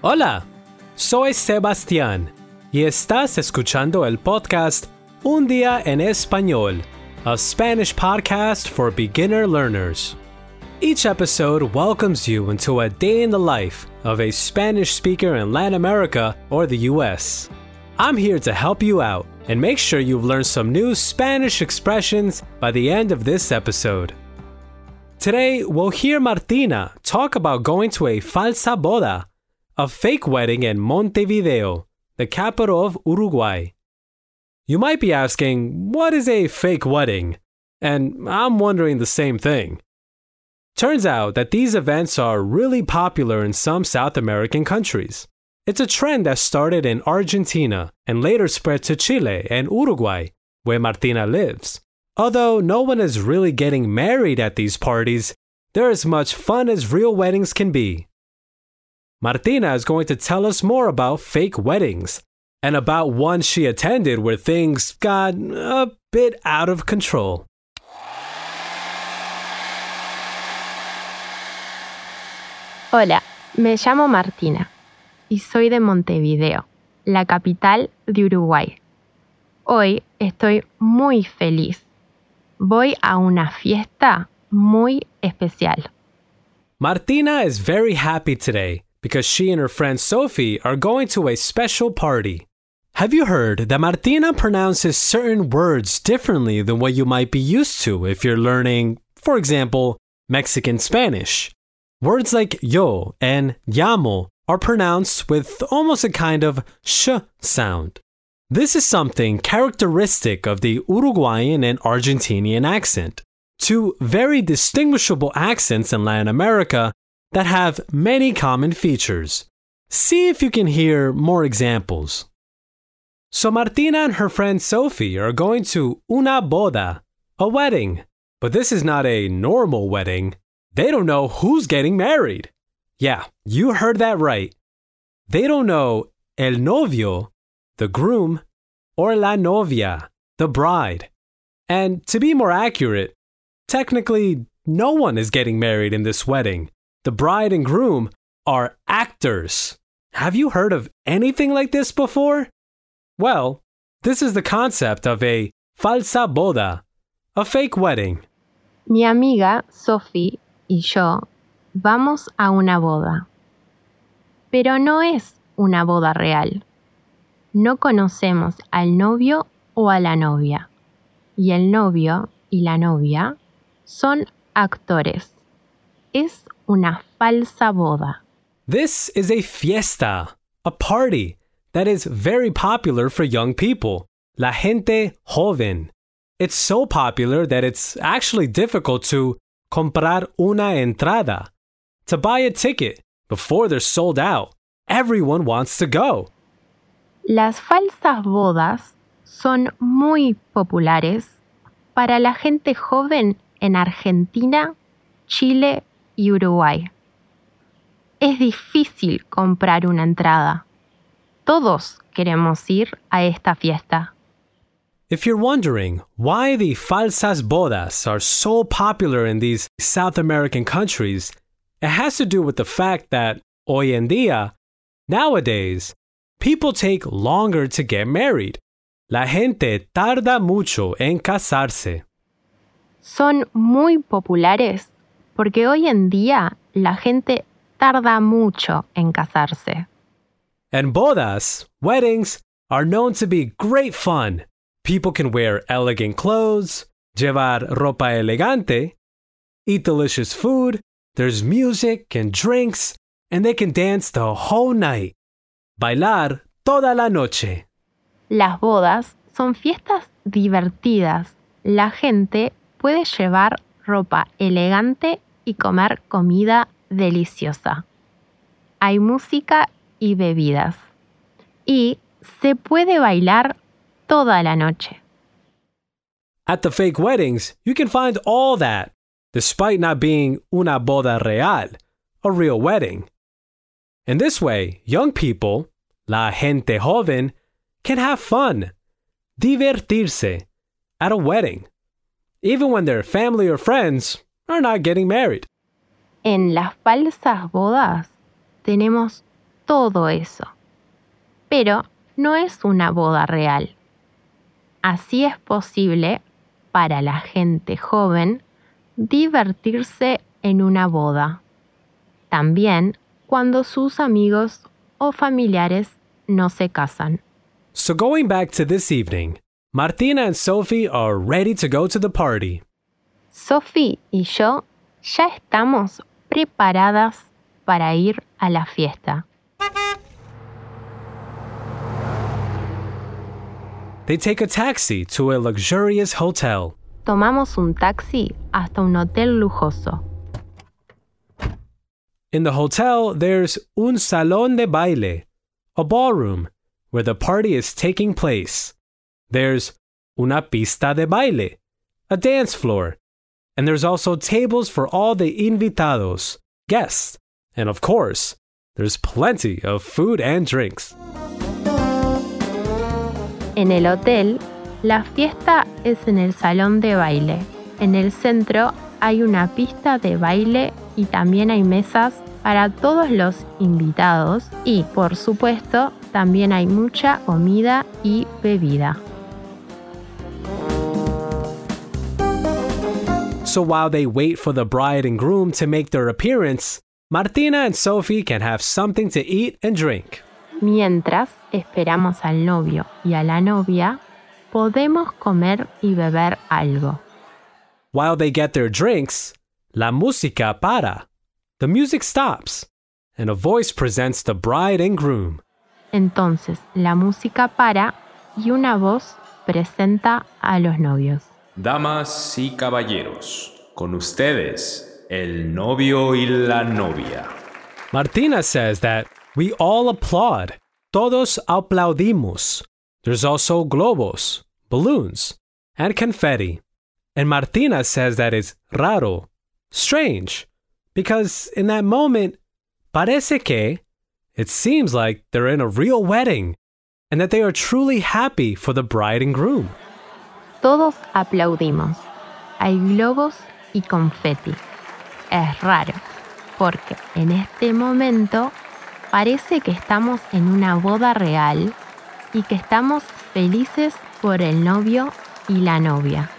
Hola, soy Sebastián y estás escuchando el podcast Un Día en Español, a Spanish podcast for beginner learners. Each episode welcomes you into a day in the life of a Spanish speaker in Latin America or the US. I'm here to help you out and make sure you've learned some new Spanish expressions by the end of this episode. Today, we'll hear Martina talk about going to a falsa boda, a fake wedding in Montevideo, the capital of Uruguay. You might be asking, what is a fake wedding? And I'm wondering the same thing. Turns out that these events are really popular in some South American countries. It's a trend that started in Argentina and later spread to Chile and Uruguay, where Martina lives. Although no one is really getting married at these parties, they're as much fun as real weddings can be. Martina is going to tell us more about fake weddings and about one she attended where things got a bit out of control. Hola, me llamo Martina y soy de Montevideo, la capital de Uruguay. Hoy estoy muy feliz voy a una fiesta muy especial. Martina is very happy today because she and her friend Sophie are going to a special party. Have you heard that Martina pronounces certain words differently than what you might be used to if you're learning, for example, Mexican Spanish? Words like yo and llamo are pronounced with almost a kind of sh sound. This is something characteristic of the Uruguayan and Argentinian accent, two very distinguishable accents in Latin America that have many common features. See if you can hear more examples. So Martina and her friend Sophie are going to una boda, a wedding. But this is not a normal wedding. They don't know who's getting married. Yeah, you heard that right. They don't know el novio the groom, or la novia, the bride. And to be more accurate, technically, no one is getting married in this wedding. The bride and groom are actors. Have you heard of anything like this before? Well, this is the concept of a falsa boda, a fake wedding. Mi amiga Sophie y yo vamos a una boda. Pero no es una boda real. no conocemos al novio o a la novia. Y el novio y la novia son actores. Es una falsa boda. This is a fiesta, a party that is very popular for young people. La gente joven. It's so popular that it's actually difficult to comprar una entrada, to buy a ticket before they're sold out. Everyone wants to go. Las falsas bodas son muy populares para la gente joven en Argentina, Chile y Uruguay. Es difícil comprar una entrada. Todos queremos ir a esta fiesta. If you're wondering why the falsas bodas are so popular in these South American countries, it has to do with the fact that hoy en día, nowadays, people take longer to get married. La gente tarda mucho en casarse. Son muy populares porque hoy en día la gente tarda mucho en casarse. And bodas, weddings, are known to be great fun. People can wear elegant clothes, llevar ropa elegante, eat delicious food, there's music and drinks, and they can dance the whole night. Bailar toda la noche. Las bodas son fiestas divertidas. La gente puede llevar ropa elegante y comer comida deliciosa. Hay música y bebidas. Y se puede bailar toda la noche. At the fake weddings, you can find all that, despite not being una boda real, a real wedding. In this way, young people, la gente joven, can have fun, divertirse, at a wedding, even when their family or friends are not getting married. En las falsas bodas tenemos todo eso. Pero no es una boda real. Así es posible para la gente joven divertirse en una boda. También cuando sus amigos o familiares no se casan. So, going back to this evening, Martina and Sophie are ready to go to the party. Sophie y yo ya estamos preparadas para ir a la fiesta. They take a taxi to a luxurious hotel. Tomamos un taxi hasta un hotel lujoso. In the hotel, there's un salón de baile, a ballroom where the party is taking place. There's una pista de baile, a dance floor. And there's also tables for all the invitados, guests. And of course, there's plenty of food and drinks. En el hotel, la fiesta es en el salón de baile. En el centro hay una pista de baile y también hay mesas para todos los invitados y, por supuesto, también hay mucha comida y bebida. So while they wait for the bride and groom to make their appearance, Martina and Sophie can have something to eat and drink. Mientras esperamos al novio y a la novia, podemos comer y beber algo. While they get their drinks, la música para. The music stops, and a voice presents the bride and groom. Entonces la música para y una voz presenta a los novios. Damas y caballeros, con ustedes, el novio y la novia. Martina says that we all applaud. Todos aplaudimos. There's also globos, balloons, and confetti. And Martina says that it's raro, strange, because in that moment, parece que, it seems like they're in a real wedding and that they are truly happy for the bride and groom. Todos aplaudimos. Hay globos y confeti. Es raro, porque en este momento parece que estamos en una boda real y que estamos felices por el novio y la novia.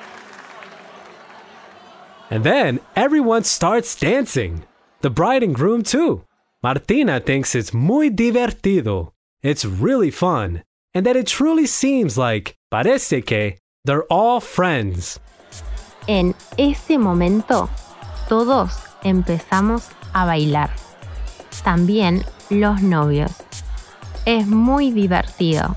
And then everyone starts dancing. The bride and groom, too. Martina thinks it's muy divertido. It's really fun. And that it truly seems like, parece que, they're all friends. En ese momento, todos empezamos a bailar. También los novios. Es muy divertido.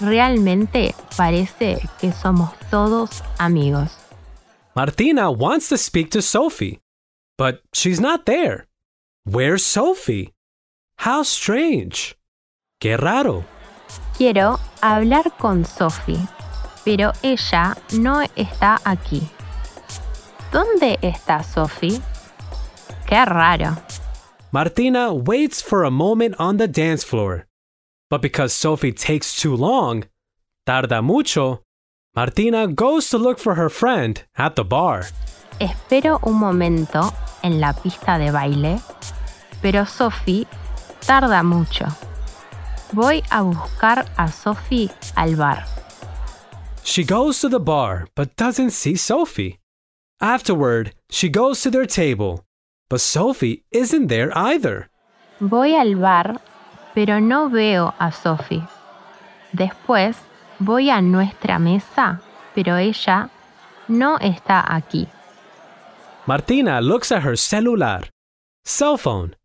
Realmente parece que somos todos amigos. Martina wants to speak to Sophie, but she's not there. Where's Sophie? How strange. Qué raro. Quiero hablar con Sophie, pero ella no está aquí. ¿Dónde está Sophie? Qué raro. Martina waits for a moment on the dance floor. But because Sophie takes too long, tarda mucho, Martina goes to look for her friend at the bar. Espero un momento en la pista de baile, pero Sophie tarda mucho. Voy a buscar a Sophie al bar. She goes to the bar but doesn't see Sophie. Afterward, she goes to their table, but Sophie isn't there either. Voy al bar, pero no veo a Sophie. Después voy a nuestra mesa, pero ella no está aquí. Martina looks at her celular, cell phone,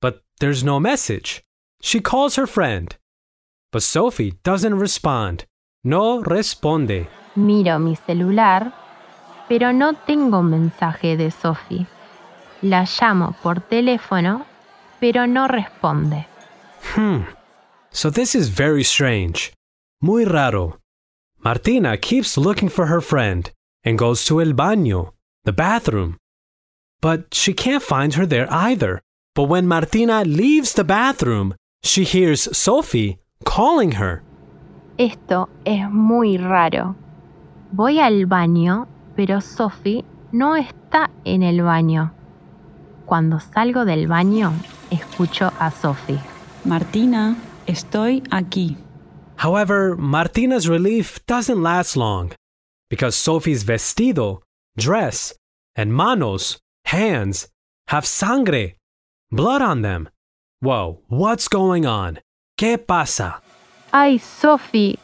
but there's no message. She calls her friend, but Sophie doesn't respond. No responde. Miro mi celular, pero no tengo mensaje de Sophie. La llamo por teléfono, pero no responde. Hmm. So this is very strange. Muy raro. Martina keeps looking for her friend and goes to el baño, the bathroom. But she can't find her there either. But when Martina leaves the bathroom, she hears Sophie calling her. Esto es muy raro. Voy al baño, pero Sophie no está en el baño. Cuando salgo del baño, escucho a Sophie. Martina, estoy aquí. However, Martina's relief doesn't last long because Sophie's vestido, dress, and manos, hands, have sangre, blood on them. Whoa, what's going on? ¿Qué pasa? Ay, Sophie,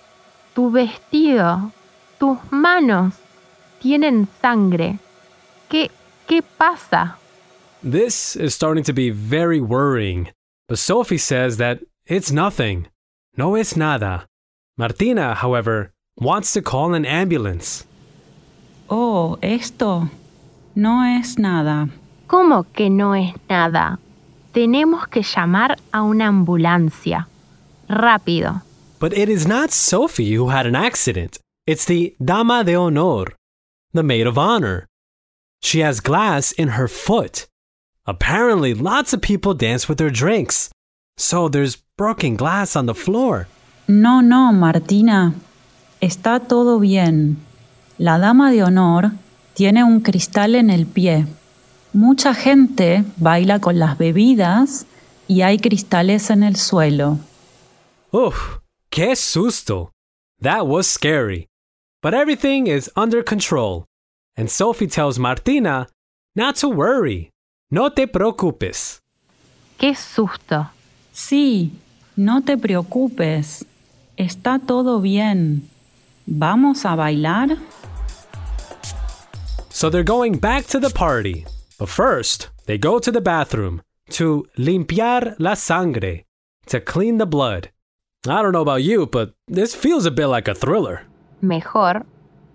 tu vestido, tus manos tienen sangre. ¿Qué, qué pasa? This is starting to be very worrying, but Sophie says that it's nothing. No es nada. Martina, however, wants to call an ambulance. Oh, esto no es nada. ¿Cómo que no es nada? Tenemos que llamar a una ambulancia. Rápido. But it is not Sophie who had an accident. It's the Dama de Honor, the maid of honor. She has glass in her foot. Apparently, lots of people dance with their drinks. So there's broken glass on the floor. No, no, Martina. Está todo bien. La dama de honor tiene un cristal en el pie. Mucha gente baila con las bebidas y hay cristales en el suelo. Uf, qué susto. That was scary. But everything is under control. And Sophie tells Martina not to worry. No te preocupes. ¡Qué susto! Sí, no te preocupes. Está todo bien. ¿Vamos a bailar? So they're going back to the party. But first, they go to the bathroom to limpiar la sangre, to clean the blood. I don't know about you, but this feels a bit like a thriller. Mejor,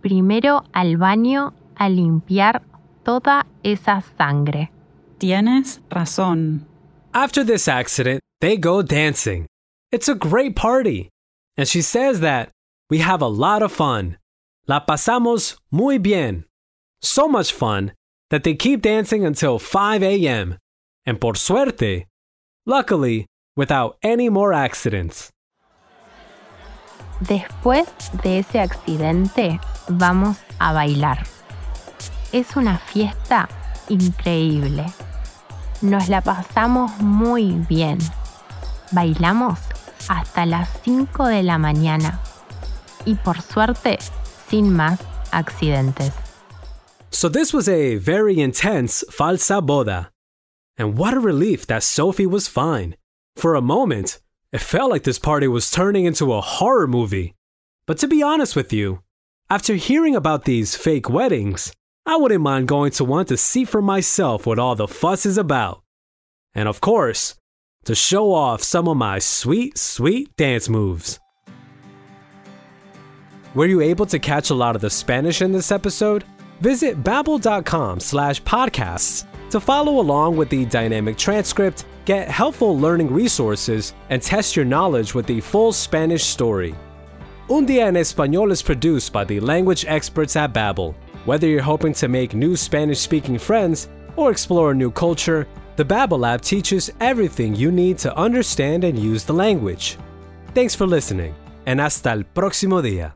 primero al baño a limpiar toda esa sangre. Tienes razón. After this accident, they go dancing. It's a great party. And she says that we have a lot of fun. La pasamos muy bien. So much fun that they keep dancing until 5 a.m. And por suerte, luckily, without any more accidents. Después de ese accidente, vamos a bailar. Es una fiesta increíble. Nos la pasamos muy bien. Bailamos hasta las 5 de la mañana. Y por suerte, sin más accidentes. So this was a very intense falsa boda. And what a relief that Sophie was fine. For a moment, it felt like this party was turning into a horror movie. But to be honest with you, after hearing about these fake weddings, I wouldn't mind going to one to see for myself what all the fuss is about. And of course, to show off some of my sweet, sweet dance moves. Were you able to catch a lot of the Spanish in this episode? Visit babbel.com slash podcasts to follow along with the dynamic transcript, get helpful learning resources, and test your knowledge with the full Spanish story. Un Día en Español is produced by the language experts at Babbel. Whether you're hoping to make new Spanish-speaking friends or explore a new culture, the Babbel app teaches everything you need to understand and use the language. Thanks for listening, and hasta el próximo día.